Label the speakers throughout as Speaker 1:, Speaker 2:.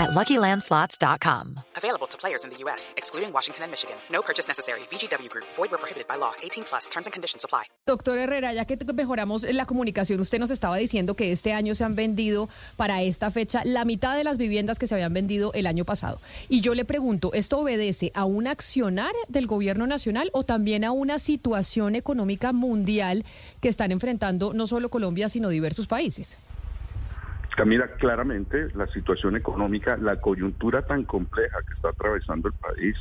Speaker 1: at LuckyLandSlots.com.
Speaker 2: Available to players in the U.S., excluding Washington and Michigan. No purchase necessary. VGW Group. Void where prohibited by law. 18 plus. Terms and conditions apply.
Speaker 3: Doctor Herrera, ya que mejoramos la comunicación, usted nos estaba diciendo que este año se han vendido para esta fecha la mitad de las viviendas que se habían vendido el año pasado. Y yo le pregunto, ¿esto obedece a un accionar del gobierno nacional o también a una situación económica mundial que están enfrentando no solo Colombia, sino diversos países?
Speaker 4: Camila, claramente la situación económica, la coyuntura tan compleja que está atravesando el país,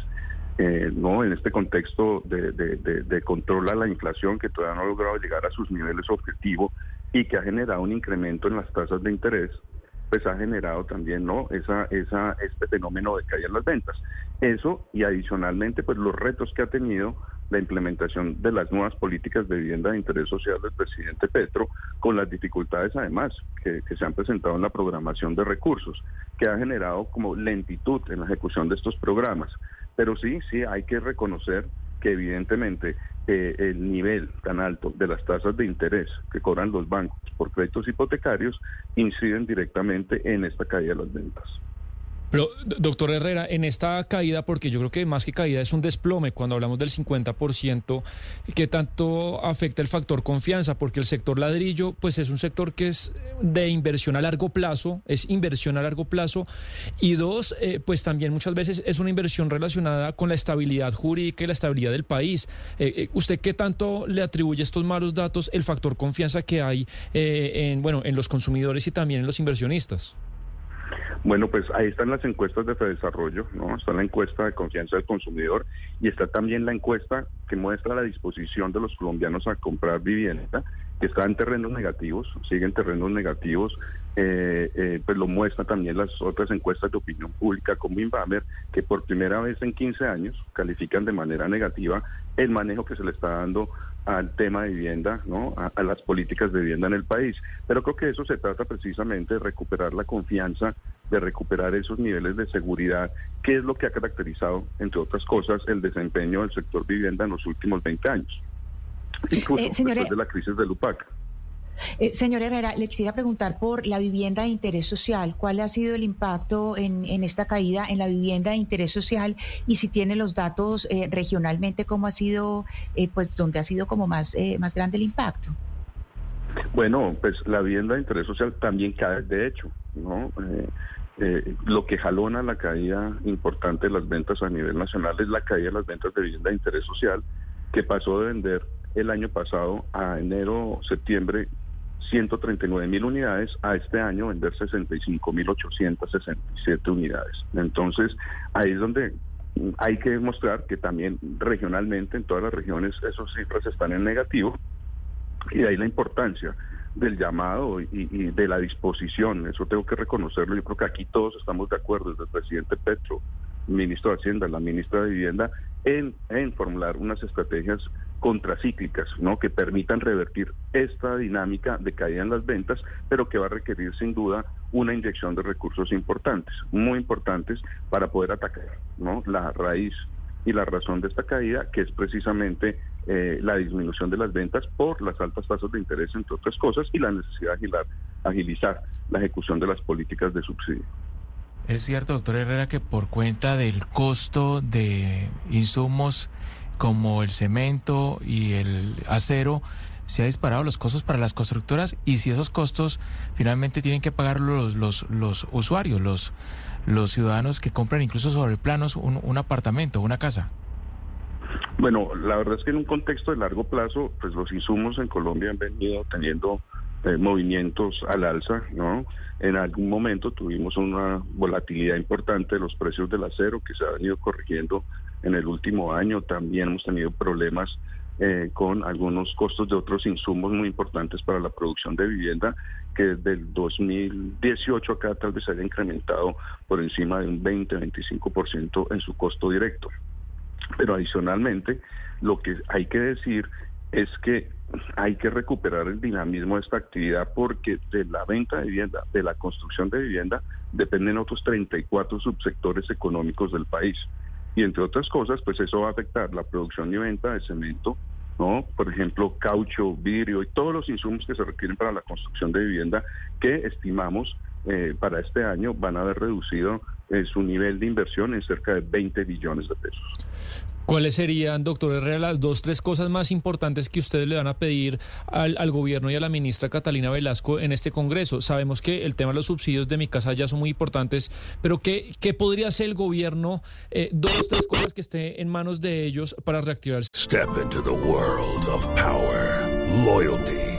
Speaker 4: eh, no en este contexto de, de, control a la inflación que todavía no ha logrado llegar a sus niveles objetivos y que ha generado un incremento en las tasas de interés, pues ha generado también no esa, esa, este fenómeno de caída en las ventas. Eso y adicionalmente pues los retos que ha tenido la implementación de las nuevas políticas de vivienda de interés social del presidente Petro, con las dificultades además que, se han presentado en la programación de recursos, que ha generado como lentitud en la ejecución de estos programas. Pero sí, sí, hay que reconocer que evidentemente eh, el nivel tan alto de las tasas de interés que cobran los bancos por créditos hipotecarios inciden directamente en esta caída de las ventas.
Speaker 5: Pero, doctor Herrera, en esta caída, porque yo creo que más que caída es un desplome cuando hablamos del 50%, ¿qué tanto afecta el factor confianza? Porque el sector ladrillo, pues es un sector que es de inversión a largo plazo, es inversión a largo plazo, y dos, eh, pues también muchas veces es una inversión relacionada con la estabilidad jurídica y la estabilidad del país. Eh, eh, ¿Usted qué tanto le atribuye estos malos datos el factor confianza que hay en, bueno, en los consumidores y también en los inversionistas?
Speaker 4: Bueno, pues ahí están las encuestas de desarrollo, ¿no? Está la encuesta de confianza del consumidor y está también la encuesta que muestra la disposición de los colombianos a comprar vivienda, que está en terrenos negativos, siguen terrenos negativos, eh, eh, pues lo muestran también las otras encuestas de opinión pública como Inbamer, que por primera vez en 15 años califican de manera negativa el manejo que se le está dando al tema de vivienda, ¿no? A, las políticas de vivienda en el país. Pero creo que eso se trata precisamente de recuperar la confianza, de recuperar esos niveles de seguridad, que es lo que ha caracterizado, entre otras cosas, el desempeño del sector vivienda en los últimos 20 años, incluso eh, después de la crisis de Lupac.
Speaker 6: Eh, señor Herrera, le quisiera preguntar por la vivienda de interés social. ¿Cuál ha sido el impacto en, esta caída en la vivienda de interés social? Y si tiene los datos eh, regionalmente, ¿cómo ha sido, eh, pues, dónde ha sido como más, más grande el impacto?
Speaker 4: Bueno, pues la vivienda de interés social también cae, de hecho, ¿no? lo que jalona la caída importante de las ventas a nivel nacional es la caída de las ventas de vivienda de interés social, que pasó de vender el año pasado a enero, septiembre 139 mil unidades, a este año vender 65 mil 867 unidades. Entonces, ahí es donde hay que demostrar que también regionalmente en todas las regiones esos cifras están en negativo y de ahí la importancia del llamado y, de la disposición, eso tengo que reconocerlo, yo creo que aquí todos estamos de acuerdo, desde el presidente Petro, ministro de Hacienda, la ministra de Vivienda, en, en formular unas estrategias contracíclicas, ¿no? que permitan revertir esta dinámica de caída en las ventas, pero que va a requerir sin duda una inyección de recursos importantes, muy importantes para poder atacar ¿no? la raíz y la razón de esta caída, que es precisamente eh, la disminución de las ventas por las altas tasas de interés, entre otras cosas, y la necesidad de agilizar la ejecución de las políticas de subsidio.
Speaker 5: Es cierto, doctor Herrera, que por cuenta del costo de insumos como el cemento y el acero, se ha disparado los costos para las constructoras y si esos costos finalmente tienen que pagar los, los, los usuarios, los, los ciudadanos que compran incluso sobre planos un, un apartamento, una casa.
Speaker 4: Bueno, la verdad es que en un contexto de largo plazo, pues los insumos en Colombia han venido teniendo eh, movimientos al alza, ¿no? En algún momento tuvimos una volatilidad importante de los precios del acero que se ha venido corrigiendo en el último año. También hemos tenido problemas eh, con algunos costos de otros insumos muy importantes para la producción de vivienda que desde el 2018 acá tal vez haya incrementado por encima de un 20-25% en su costo directo. Pero adicionalmente, lo que hay que decir es que hay que recuperar el dinamismo de esta actividad porque de la venta de vivienda, de la construcción de vivienda, dependen otros 34 subsectores económicos del país. Y entre otras cosas, pues eso va a afectar la producción y venta de cemento, ¿no? Por ejemplo, caucho, vidrio y todos los insumos que se requieren para la construcción de vivienda que estimamos eh, para este año van a haber reducido eh, su nivel de inversión en cerca de 20 billones de pesos.
Speaker 5: ¿Cuáles serían, doctor Herrera, las dos, tres cosas más importantes que ustedes le van a pedir al, gobierno y a la ministra Catalina Velasco en este Congreso? Sabemos que el tema de los subsidios de mi casa ya son muy importantes, pero ¿qué, qué podría hacer el gobierno? Eh, dos, tres cosas que esté en manos de ellos para reactivar.
Speaker 7: Step into the world of power, loyalty.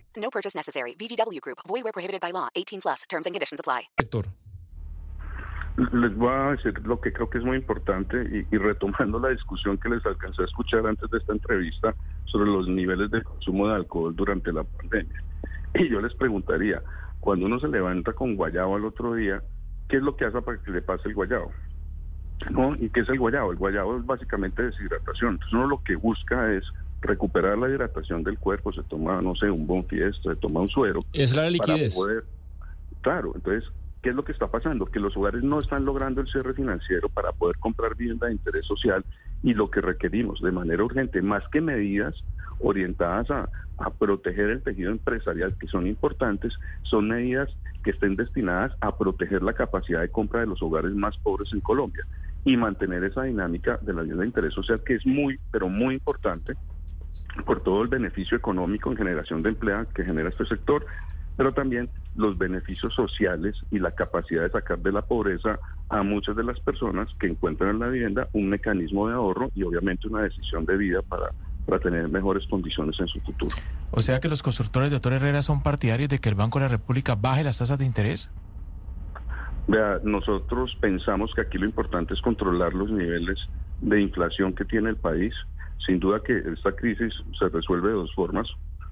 Speaker 2: No purchase necessary. VGW Group. Void where prohibited by law. 18 plus. Terms and conditions apply.
Speaker 5: Héctor.
Speaker 4: Les voy a decir lo que creo que es muy importante y, y, retomando la discusión que les alcancé a escuchar antes de esta entrevista sobre los niveles de consumo de alcohol durante la pandemia. Y yo les preguntaría, cuando uno se levanta con guayabo al otro día, ¿qué es lo que hace para que le pase el guayabo? ¿No? ¿Y qué es el guayabo? El guayabo es básicamente deshidratación. Entonces uno lo que busca es recuperar la hidratación del cuerpo, se toma, no sé, un bon fiesta, se toma un suero.
Speaker 5: Es la liquidez.
Speaker 4: claro, entonces, ¿qué es lo que está pasando? Que los hogares no están logrando el cierre financiero para poder comprar vivienda de interés social y lo que requerimos de manera urgente, más que medidas orientadas a, a proteger el tejido empresarial, que son importantes, son medidas que estén destinadas a proteger la capacidad de compra de los hogares más pobres en Colombia y mantener esa dinámica de la vivienda de interés social que es muy, pero muy importante por todo el beneficio económico en generación de empleo que genera este sector, pero también los beneficios sociales y la capacidad de sacar de la pobreza a muchas de las personas que encuentran en la vivienda un mecanismo de ahorro y obviamente una decisión de vida para, para tener mejores condiciones en su futuro.
Speaker 8: O sea que los constructores, doctor Herrera, son partidarios de que el Banco de la República baje las tasas de interés.
Speaker 4: Vea, nosotros pensamos que aquí lo importante es controlar los niveles de inflación que tiene el país sin duda que esta crisis se resuelve de dos formas,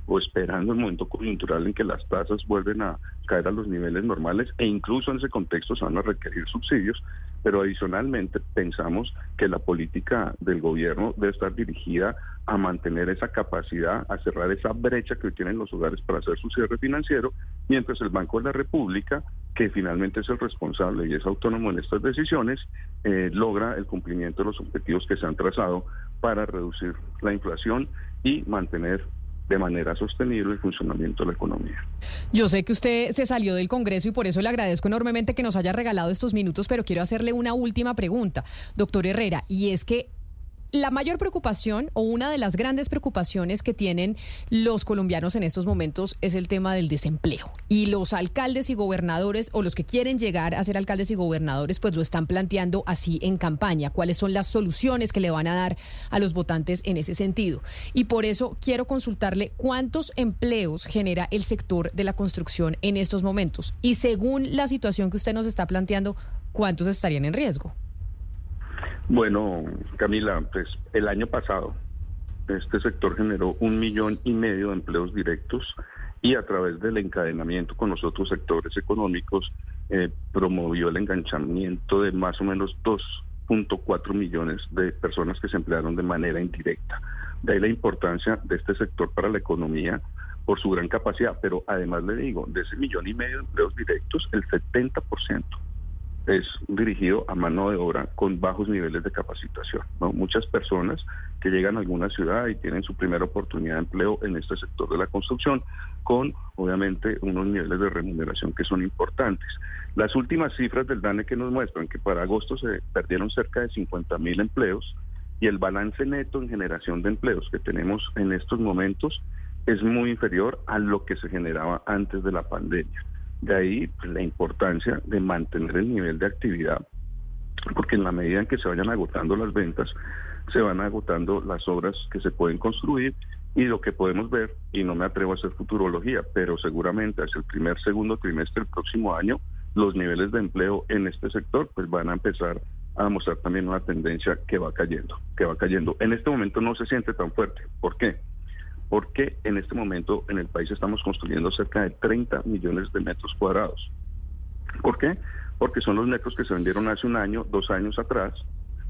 Speaker 4: o esperando el momento coyuntural en que las tasas vuelven a caer a los niveles normales e incluso en ese contexto se van a requerir subsidios, pero adicionalmente pensamos que la política del gobierno debe estar dirigida a mantener esa capacidad, a cerrar esa brecha que tienen los hogares para hacer su cierre financiero, mientras el Banco de la República, que finalmente es el responsable y es autónomo en estas decisiones, eh, logra el cumplimiento de los objetivos que se han trazado para reducir la inflación y mantener de manera sostenible el funcionamiento de la economía.
Speaker 3: Yo sé que usted se salió del Congreso y por eso le agradezco enormemente que nos haya regalado estos minutos, pero quiero hacerle una última pregunta, doctor Herrera, y es que la mayor preocupación o una de las grandes preocupaciones que tienen los colombianos en estos momentos es el tema del desempleo. Y los alcaldes y gobernadores o los que quieren llegar a ser alcaldes y gobernadores pues lo están planteando así en campaña. ¿Cuáles son las soluciones que le van a dar a los votantes en ese sentido? Y por eso quiero consultarle cuántos empleos genera el sector de la construcción en estos momentos. Y según la situación que usted nos está planteando, ¿cuántos estarían en riesgo?
Speaker 4: Bueno, Camila, pues el año pasado este sector generó un millón y medio de empleos directos y a través del encadenamiento con los otros sectores económicos eh, promovió el enganchamiento de más o menos 2.4 millones de personas que se emplearon de manera indirecta. De ahí la importancia de este sector para la economía por su gran capacidad, pero además le digo, de ese millón y medio de empleos directos, el 70% es dirigido a mano de obra con bajos niveles de capacitación. Muchas personas que llegan a alguna ciudad y tienen su primera oportunidad de empleo en este sector de la construcción, con obviamente unos niveles de remuneración que son importantes. Las últimas cifras del DANE que nos muestran que para agosto se perdieron cerca de 50 mil empleos y el balance neto en generación de empleos que tenemos en estos momentos es muy inferior a lo que se generaba antes de la pandemia. De ahí pues, la importancia de mantener el nivel de actividad, porque en la medida en que se vayan agotando las ventas, se van agotando las obras que se pueden construir Y lo que podemos ver, y no me atrevo a hacer futurología, pero seguramente hacia el primer, segundo trimestre del próximo año, los niveles de empleo en este sector pues van a empezar a mostrar también una tendencia que va cayendo, que va cayendo. En este momento no se siente tan fuerte. ¿Por qué? Porque en este momento en el país estamos construyendo cerca de 30 millones de metros cuadrados. ¿Por qué? Porque son los metros que se vendieron hace un año, dos años atrás,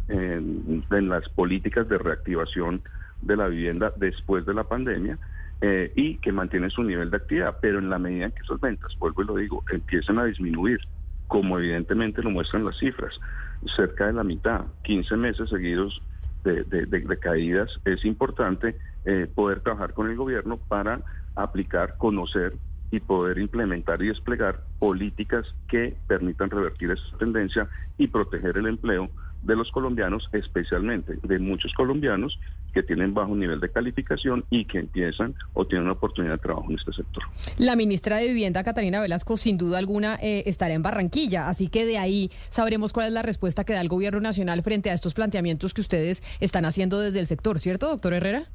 Speaker 4: en, las políticas de reactivación de la vivienda después de la pandemia eh, y que mantienen su nivel de actividad, pero en la medida en que esas ventas, vuelvo y lo digo, empiezan a disminuir, como evidentemente lo muestran las cifras, cerca de la mitad, 15 meses seguidos de, caídas, es importante eh, poder trabajar con el gobierno para aplicar, conocer y poder implementar y desplegar políticas que permitan revertir esa tendencia y proteger el empleo de los colombianos, especialmente de muchos colombianos que tienen bajo nivel de calificación y que empiezan o tienen una oportunidad de trabajo en este sector.
Speaker 3: La ministra de Vivienda, Catalina Velasco, sin duda alguna eh, estará en Barranquilla, así que de ahí sabremos cuál es la respuesta que da el gobierno nacional frente a estos planteamientos que ustedes están haciendo desde el sector, ¿cierto, doctor Herrera?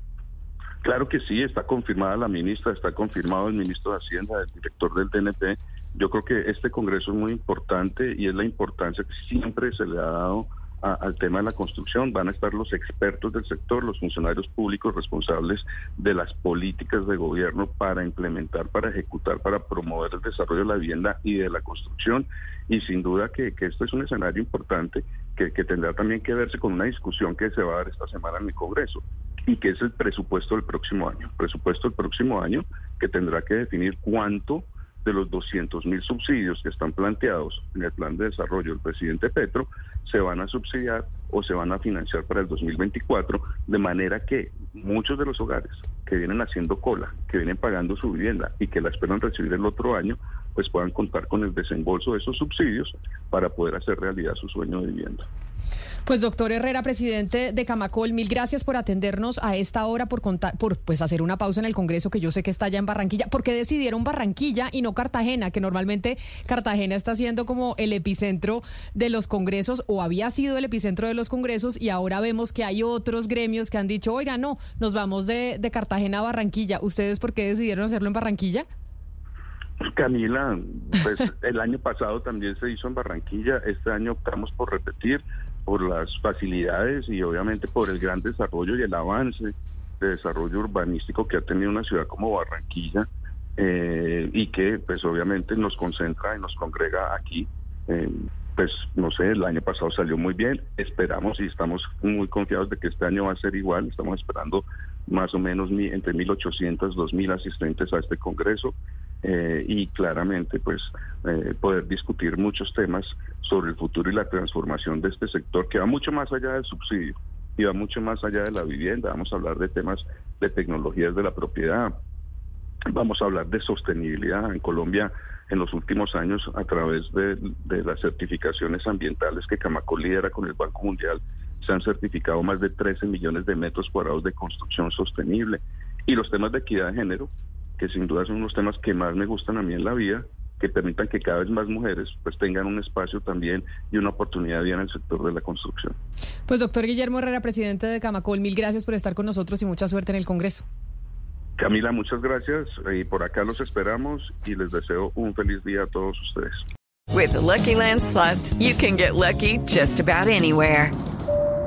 Speaker 4: Claro que sí, está confirmada la ministra, está confirmado el ministro de Hacienda, el director del DNP. Yo creo que este Congreso es muy importante y es la importancia que siempre se le ha dado al tema de la construcción. Van a estar los expertos del sector, los funcionarios públicos responsables de las políticas de gobierno para implementar, para ejecutar, para promover el desarrollo de la vivienda y de la construcción. Y sin duda que, esto es un escenario importante que, que tendrá también que verse con una discusión que se va a dar esta semana en el Congreso y que es el presupuesto del próximo año. Presupuesto del próximo año que tendrá que definir cuánto de los 200 mil subsidios que están planteados en el plan de desarrollo del presidente Petro se van a subsidiar o se van a financiar para el 2024, de manera que muchos de los hogares que vienen haciendo cola, que vienen pagando su vivienda y que la esperan recibir el otro año, pues puedan contar con el desembolso de esos subsidios para poder hacer realidad su sueño de vivienda.
Speaker 3: Pues doctor Herrera, presidente de Camacol, mil gracias por atendernos a esta hora, por contar, por pues hacer una pausa en el Congreso que yo sé que está allá en Barranquilla. ¿Por qué decidieron Barranquilla y no Cartagena? Que normalmente Cartagena está siendo como el epicentro de los congresos o había sido el epicentro de los congresos y ahora vemos que hay otros gremios que han dicho, oiga, no, nos vamos de, de Cartagena a Barranquilla. ¿Ustedes por qué decidieron hacerlo en Barranquilla?
Speaker 4: Camila, pues el año pasado también se hizo en Barranquilla, este año optamos por repetir por las facilidades y obviamente por el gran desarrollo y el avance de desarrollo urbanístico que ha tenido una ciudad como Barranquilla eh, y que pues obviamente nos concentra y nos congrega aquí. Eh, pues no sé, el año pasado salió muy bien, esperamos y estamos muy confiados de que este año va a ser igual, estamos esperando más o menos entre 1.800, 2.000 asistentes a este Congreso. Eh, y claramente pues eh, poder discutir muchos temas sobre el futuro y la transformación de este sector que va mucho más allá del subsidio y va mucho más allá de la vivienda. Vamos a hablar de temas de tecnologías de la propiedad. Vamos a hablar de sostenibilidad. En Colombia, en los últimos años, a través de, de las certificaciones ambientales que Camacol lidera con el Banco Mundial, se han certificado más de 13 millones de metros cuadrados de construcción sostenible. Y los temas de equidad de género, que sin duda son unos temas que más me gustan a mí en la vida, que permitan que cada vez más mujeres pues tengan un espacio también y una oportunidad de en el sector de la construcción.
Speaker 3: Pues doctor Guillermo Herrera, presidente de Camacol, mil gracias por estar con nosotros y mucha suerte en el Congreso.
Speaker 4: Camila, muchas gracias y por acá los esperamos y les deseo un feliz día a todos ustedes.
Speaker 9: With Lucky Land slots, you can get lucky just about anywhere.